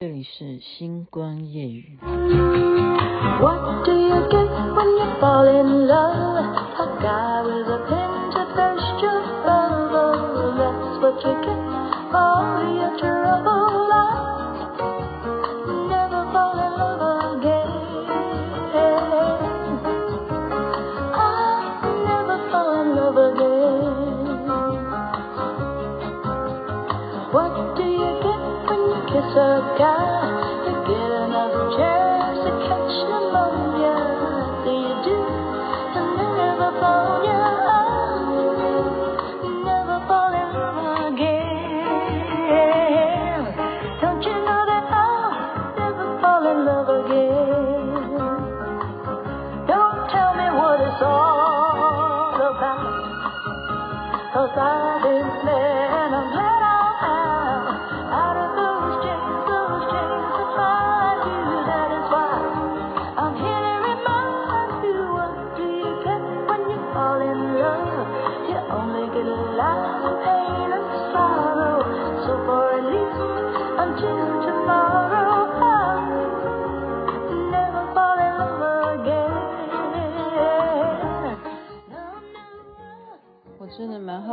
这里是星光夜语。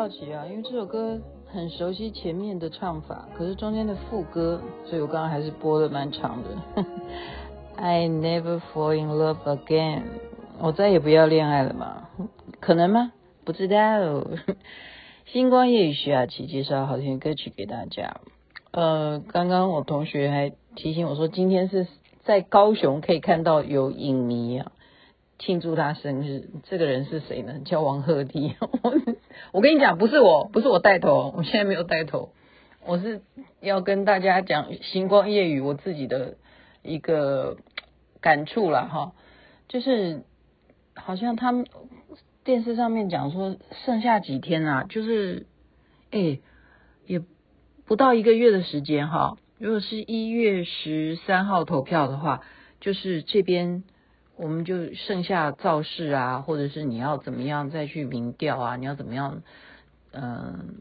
好奇啊，因为这首歌很熟悉前面的唱法，可是中间的副歌，所以我刚刚还是播的蛮长的。I never fall in love again，我再也不要恋爱了嘛？可能吗？不知道。星光夜雨徐雅琪介绍好听的歌曲给大家。呃，刚刚我同学还提醒我说，今天是在高雄可以看到有影迷啊。庆祝他生日，这个人是谁呢？叫王鹤棣。我跟你讲，不是我，不是我带头，我现在没有带头，我是要跟大家讲星光夜雨我自己的一个感触啦哈，就是好像他们电视上面讲说剩下几天啊，就是哎也不到一个月的时间哈，如果是一月十三号投票的话，就是这边。我们就剩下造势啊，或者是你要怎么样再去民调啊？你要怎么样？嗯、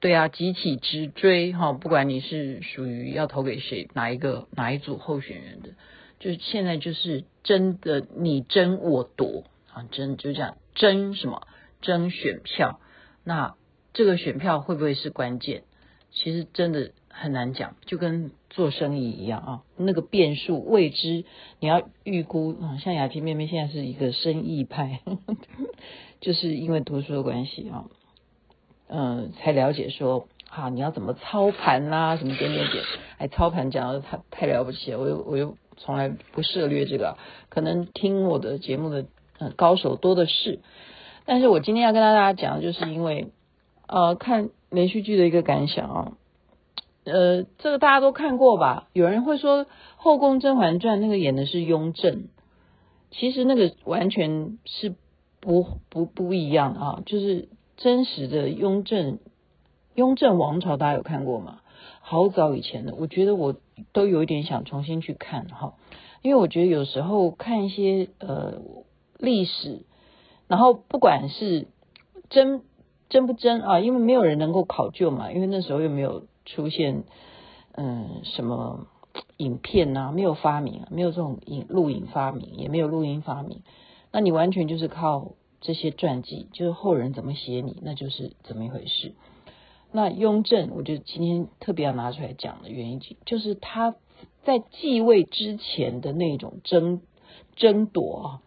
对啊，集体直追哈！不管你是属于要投给谁，哪一个哪一组候选人的，就现在就是争的你争我夺啊，争就这样争什么？争选票。那这个选票会不会是关键？其实真的。很难讲，就跟做生意一样啊，那个变数未知，你要预估啊。像雅琪妹妹现在是一个生意派，呵 呵就是因为读书的关系啊，嗯、才了解说啊，你要怎么操盘啦、什么点点点，哎，操盘讲的太太了不起了，我又我又从来不涉猎这个，可能听我的节目的呃高手多的是，但是我今天要跟大家讲的，就是因为呃看连续剧的一个感想啊。呃，这个大家都看过吧？有人会说《后宫甄嬛传》那个演的是雍正，其实那个完全是不不不一样啊！就是真实的雍正，雍正王朝大家有看过吗？好早以前的，我觉得我都有一点想重新去看哈，因为我觉得有时候看一些呃历史，然后不管是真真不真啊，因为没有人能够考究嘛，因为那时候又没有。出现，嗯，什么影片呐、啊？没有发明，没有这种影录影发明，也没有录音发明。那你完全就是靠这些传记，就是后人怎么写你，那就是怎么一回事。那雍正，我觉得今天特别要拿出来讲的原因，就是他在继位之前的那种争争夺啊，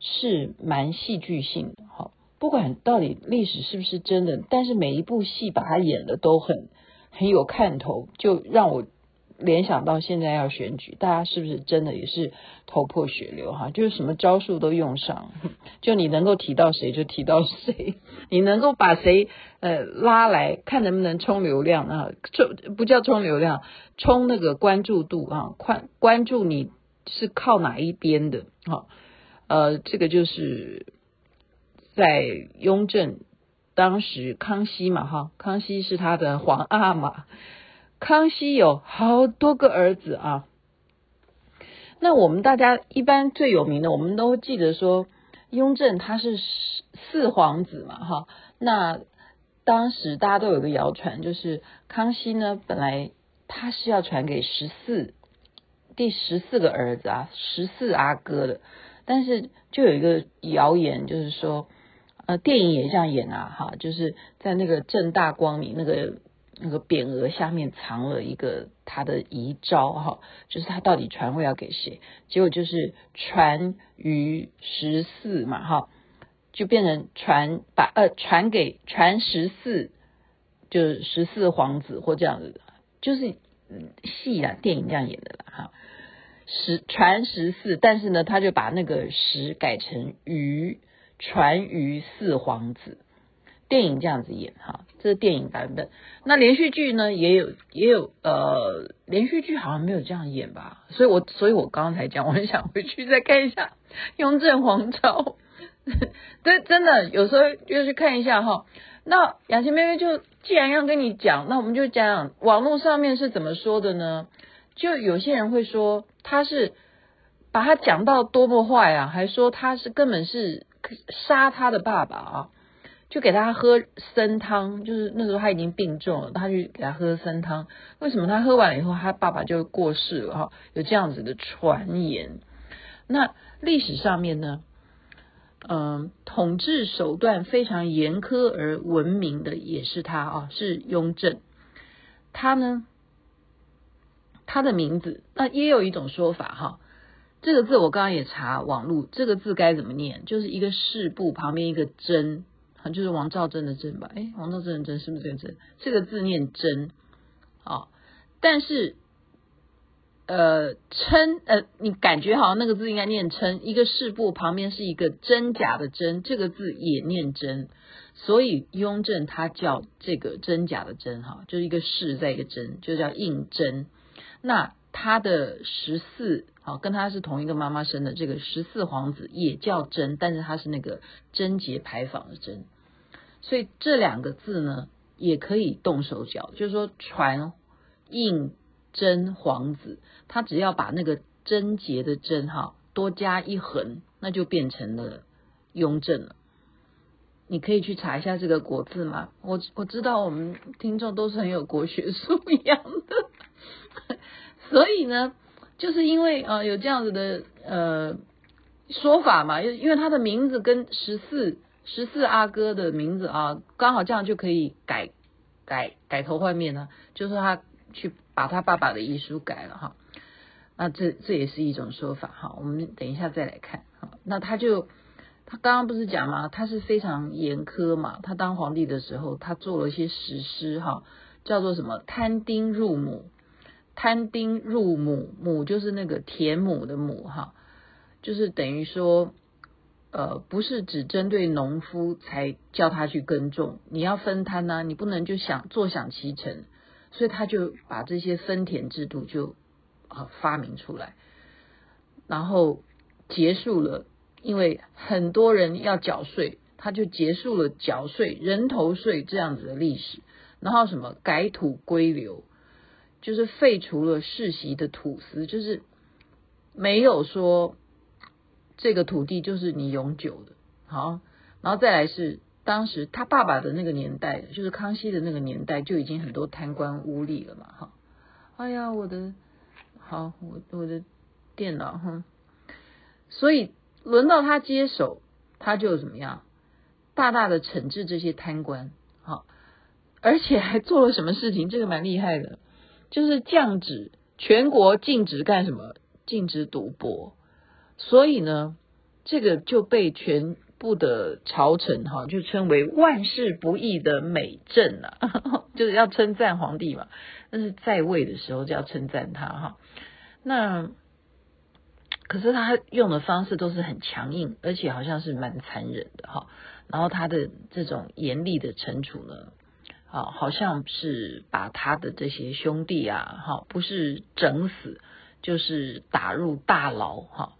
是蛮戏剧性的。哈，不管到底历史是不是真的，但是每一部戏把他演的都很。很有看头，就让我联想到现在要选举，大家是不是真的也是头破血流哈？就是什么招数都用上，就你能够提到谁就提到谁，你能够把谁呃拉来看能不能冲流量啊？冲不叫冲流量，冲那个关注度啊，关关注你是靠哪一边的哈？呃，这个就是在雍正。当时康熙嘛，哈，康熙是他的皇阿玛，康熙有好多个儿子啊。那我们大家一般最有名的，我们都记得说，雍正他是四皇子嘛，哈。那当时大家都有个谣传，就是康熙呢本来他是要传给十四第十四个儿子啊，十四阿哥的。但是就有一个谣言，就是说，呃，电影也这样演啊，哈，就是在那个正大光明那个那个匾额下面藏了一个他的遗招，哈，就是他到底传位要给谁？结果就是传于十四嘛，哈，就变成传把呃传给传十四，就是十四皇子或这样子，就是戏啊电影这样演的啦，哈。十传十四，但是呢，他就把那个十改成于，传于四皇子。电影这样子演哈，这是电影版本。那连续剧呢，也有也有呃，连续剧好像没有这样演吧？所以我所以我刚刚才讲，我很想回去再看一下《雍正皇朝》。对，真的有时候就去看一下哈。那雅琴妹妹就既然要跟你讲，那我们就讲讲网络上面是怎么说的呢？就有些人会说他是把他讲到多么坏啊，还说他是根本是杀他的爸爸啊，就给他喝参汤，就是那时候他已经病重了，他就给他喝参汤。为什么他喝完了以后，他爸爸就过世了哈？有这样子的传言。那历史上面呢，嗯，统治手段非常严苛而闻名的也是他啊，是雍正。他呢？他的名字，那也有一种说法哈，这个字我刚刚也查网络，这个字该怎么念？就是一个士部旁边一个贞，就是王兆真的真吧？诶，王兆真的真是不是这个真？这个字念真啊，但是呃称呃，你感觉好像那个字应该念称，一个士部旁边是一个真假的真，这个字也念真，所以雍正他叫这个真假的真哈，就是一个士在一个真，就叫胤禛。那他的十四，好，跟他是同一个妈妈生的这个十四皇子也叫贞，但是他是那个贞节牌坊的贞，所以这两个字呢也可以动手脚，就是说传应禛皇子，他只要把那个贞节的贞哈多加一横，那就变成了雍正了。你可以去查一下这个国字吗？我我知道我们听众都是很有国学素养 的。所以呢，就是因为啊、呃、有这样子的呃说法嘛，因因为他的名字跟十四十四阿哥的名字啊，刚好这样就可以改改改头换面呢，就是他去把他爸爸的遗书改了哈，那这这也是一种说法哈，我们等一下再来看哈，那他就他刚刚不是讲吗？他是非常严苛嘛，他当皇帝的时候，他做了一些实施哈，叫做什么摊丁入亩。摊丁入亩，亩就是那个田亩的亩哈，就是等于说，呃，不是只针对农夫才叫他去耕种，你要分摊呐、啊，你不能就想坐享其成，所以他就把这些分田制度就啊发明出来，然后结束了，因为很多人要缴税，他就结束了缴税人头税这样子的历史，然后什么改土归流。就是废除了世袭的土司，就是没有说这个土地就是你永久的。好，然后再来是当时他爸爸的那个年代，就是康熙的那个年代，就已经很多贪官污吏了嘛。哈，哎呀，我的好，我我的电脑哈，所以轮到他接手，他就怎么样，大大的惩治这些贪官。好，而且还做了什么事情？这个蛮厉害的。就是降旨全国禁止干什么？禁止赌博。所以呢，这个就被全部的朝臣哈，就称为万世不易的美政啊，就是要称赞皇帝嘛。但是在位的时候就要称赞他哈。那可是他用的方式都是很强硬，而且好像是蛮残忍的哈。然后他的这种严厉的惩处呢？啊，好像是把他的这些兄弟啊，哈，不是整死，就是打入大牢，哈。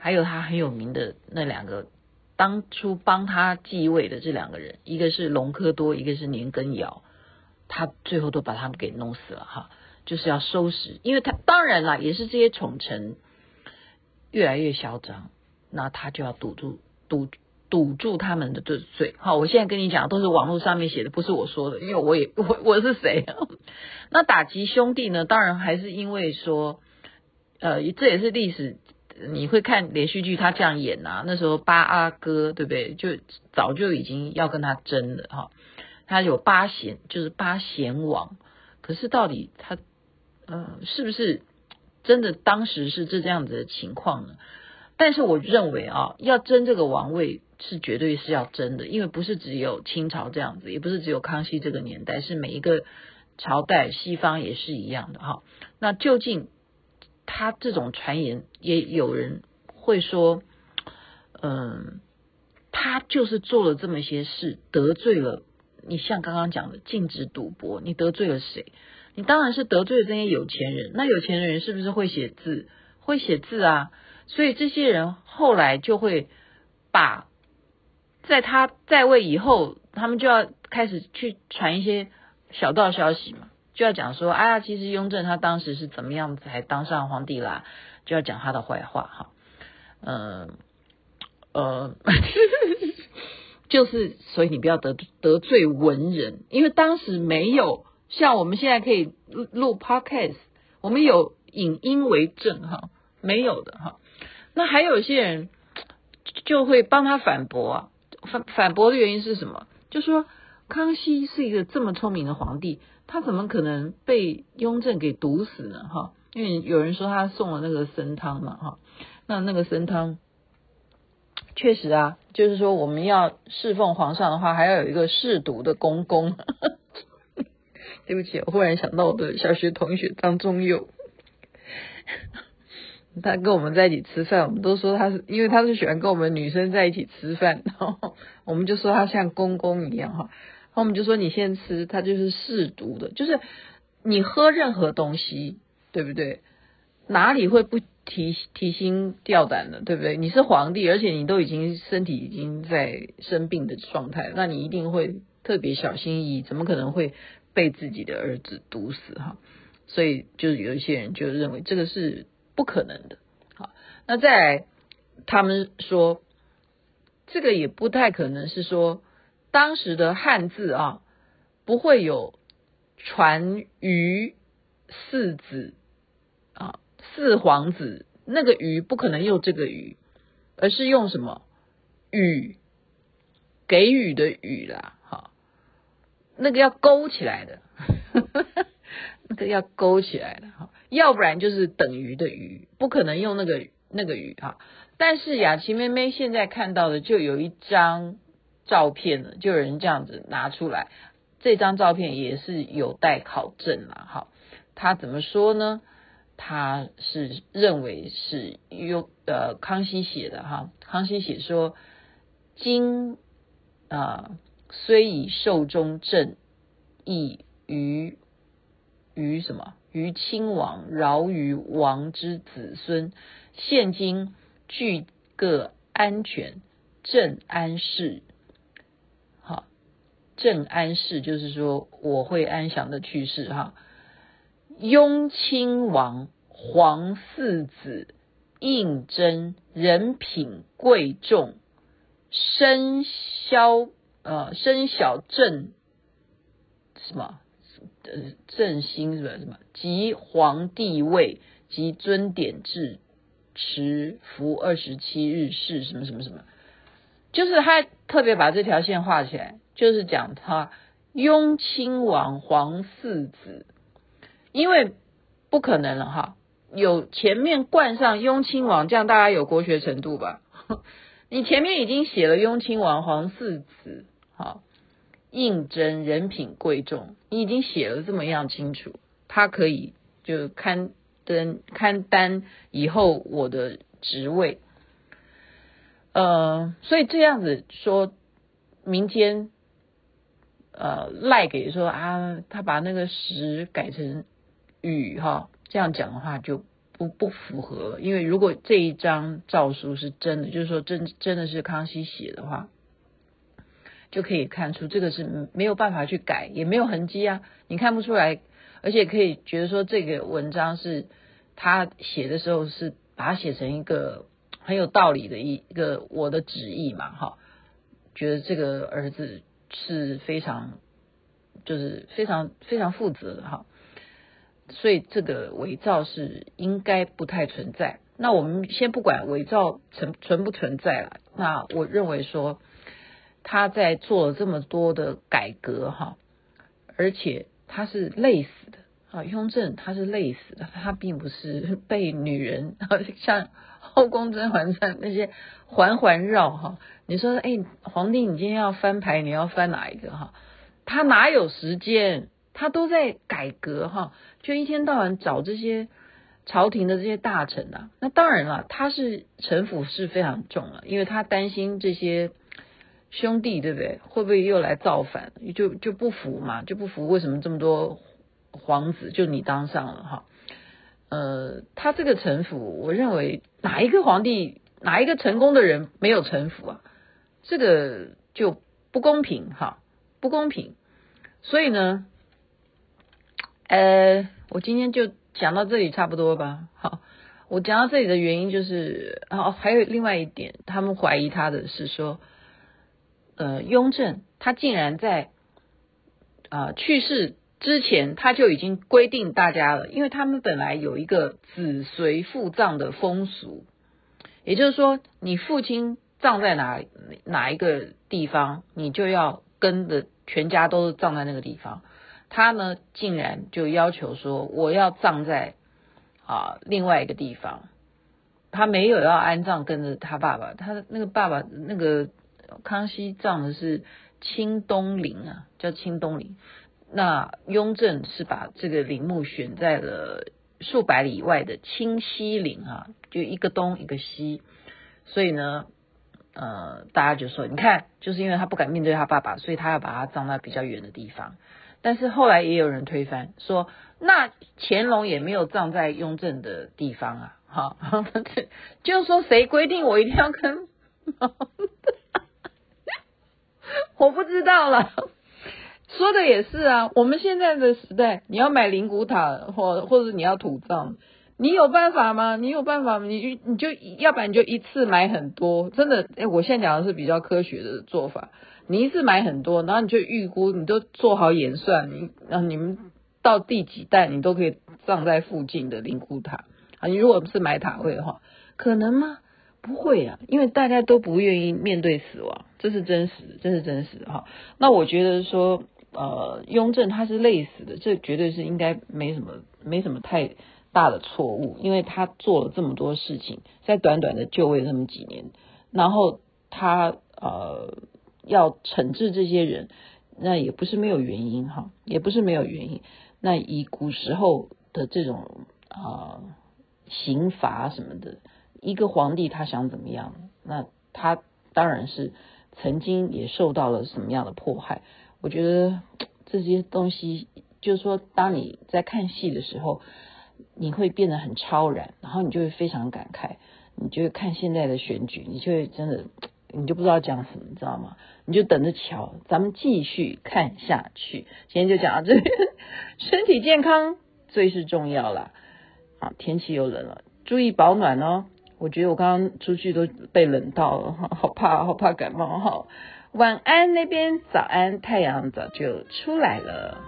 还有他很有名的那两个，当初帮他继位的这两个人，一个是隆科多，一个是年羹尧，他最后都把他们给弄死了，哈，就是要收拾，因为他当然啦，也是这些宠臣越来越嚣张，那他就要堵住堵堵住他们的嘴。好，我现在跟你讲都是网络上面写的，不是我说的，因为我也 我我是谁？那打击兄弟呢？当然还是因为说，呃，这也是历史。你会看连续剧，他这样演啊，那时候八阿哥对不对？就早就已经要跟他争了哈。他有八贤，就是八贤王。可是到底他，呃，是不是真的当时是这这样子的情况呢？但是我认为啊，要争这个王位是绝对是要争的，因为不是只有清朝这样子，也不是只有康熙这个年代，是每一个朝代，西方也是一样的哈。那究竟他这种传言，也有人会说，嗯，他就是做了这么些事，得罪了你，像刚刚讲的禁止赌博，你得罪了谁？你当然是得罪了这些有钱人。那有钱人是不是会写字？会写字啊。所以这些人后来就会把，在他在位以后，他们就要开始去传一些小道消息嘛，就要讲说，哎呀，其实雍正他当时是怎么样才当上皇帝啦，就要讲他的坏话哈，嗯呃，就是所以你不要得得罪文人，因为当时没有像我们现在可以录 podcast，我们有影音为证哈，没有的哈。那还有一些人就会帮他反驳啊，反反驳的原因是什么？就说康熙是一个这么聪明的皇帝，他怎么可能被雍正给毒死呢？哈，因为有人说他送了那个参汤嘛，哈，那那个参汤确实啊，就是说我们要侍奉皇上的话，还要有一个侍读的公公。对不起，我忽然想到我的小学同学张宗佑。他跟我们在一起吃饭，我们都说他是，因为他是喜欢跟我们女生在一起吃饭，然后我们就说他像公公一样哈。然后我们就说你先吃，他就是试毒的，就是你喝任何东西，对不对？哪里会不提提心吊胆的，对不对？你是皇帝，而且你都已经身体已经在生病的状态，那你一定会特别小心翼翼，怎么可能会被自己的儿子毒死哈？所以就有一些人就认为这个是。不可能的，好，那再来，他们说这个也不太可能是说当时的汉字啊，不会有传于四子啊，四皇子，那个于不可能用这个于，而是用什么？予，给予的予啦，好，那个要勾起来的。那个要勾起来的哈，要不然就是等于的于，不可能用那个那个于哈。但是雅琪妹妹现在看到的就有一张照片了，就有人这样子拿出来，这张照片也是有待考证了哈。他怎么说呢？他是认为是用呃康熙写的哈，康熙写说，今啊、虽以寿终正义于。于什么？于亲王饶于王之子孙，现今俱各安全，正安适。好，正安适就是说我会安详的去世哈。雍亲王皇四子胤禛人品贵重，身小呃身小正什么？呃，正兴是吧？什么？即皇帝位，即尊典制，持服二十七日是，什么什么什么？就是他特别把这条线画起来，就是讲他雍亲王皇四子，因为不可能了哈，有前面冠上雍亲王，这样大家有国学程度吧？你前面已经写了雍亲王皇四子，好。应征人品贵重，你已经写了这么样清楚，他可以就刊登刊担以后我的职位，呃，所以这样子说，民间呃赖给说啊，他把那个时改成雨哈，这样讲的话就不不符合了，因为如果这一张诏书是真的，就是说真真的是康熙写的话。就可以看出这个是没有办法去改，也没有痕迹啊，你看不出来，而且可以觉得说这个文章是他写的时候是把它写成一个很有道理的一个我的旨意嘛，哈，觉得这个儿子是非常，就是非常非常负责的哈，所以这个伪造是应该不太存在。那我们先不管伪造存存不存在了，那我认为说他在做了这么多的改革哈，而且他是累死的啊，雍正他是累死的，他并不是 被女人像 后宫甄嬛传那些环环绕哈。你说哎，皇帝你今天要翻牌，你要翻哪一个哈？他哪有时间？他都在改革哈，就一天到晚找这些。朝廷的这些大臣啊，那当然了，他是城府是非常重了，因为他担心这些兄弟，对不对？会不会又来造反？就就不服嘛，就不服为什么这么多皇子就你当上了哈？呃，他这个城府，我认为哪一个皇帝，哪一个成功的人没有城府啊？这个就不公平哈，不公平。所以呢，呃，我今天就。讲到这里差不多吧，好，我讲到这里的原因就是，哦，还有另外一点，他们怀疑他的是说，呃，雍正他竟然在啊、去世之前他就已经规定大家了，因为他们本来有一个子随父葬的风俗，也就是说，你父亲葬在哪哪一个地方，你就要跟着全家都葬在那个地方。他呢，竟然就要求说，我要葬在啊另外一个地方。他没有要安葬跟着他爸爸，他那个爸爸那个康熙葬的是清东陵啊，叫清东陵。那雍正是把这个陵墓选在了数百里以外的清西陵啊，就一个东一个西。所以呢，呃，大家就说，你看，就是因为他不敢面对他爸爸，所以他要把他葬在比较远的地方。但是后来也有人推翻，说那乾隆也没有葬在雍正的地方啊，哈，就是说谁规定我一定要跟，我不知道了，说的也是啊，我们现在的时代，你要买灵骨塔或或者你要土葬，你有办法吗？你有办法吗？你你就要不然你就一次买很多，真的，哎，我现在讲的是比较科学的做法。你一次买很多，然后你就预估，你都做好演算，你让你们到第几代，你都可以葬在附近的灵骨塔啊。你如果不是买塔位的话，可能吗？不会啊，因为大家都不愿意面对死亡，这是真实，这是真实哈。那我觉得说，呃，雍正他是累死的，这绝对是应该没什么，没什么太大的错误，因为他做了这么多事情，在短短的就位那么几年，然后他呃。要惩治这些人，那也不是没有原因哈，也不是没有原因。那以古时候的这种啊、刑罚什么的，一个皇帝他想怎么样，那他当然是曾经也受到了什么样的迫害。我觉得这些东西，就是说，当你在看戏的时候，你会变得很超然，然后你就会非常感慨，你就会看现在的选举，你就会真的。你就不知道讲什么，你知道吗？你就等着瞧，咱们继续看下去。今天就讲到这边，身体健康最是重要啦。好，天气又冷了，注意保暖哦。我觉得我刚刚出去都被冷到了，好怕，好怕感冒哈。晚安那边，早安，太阳早就出来了。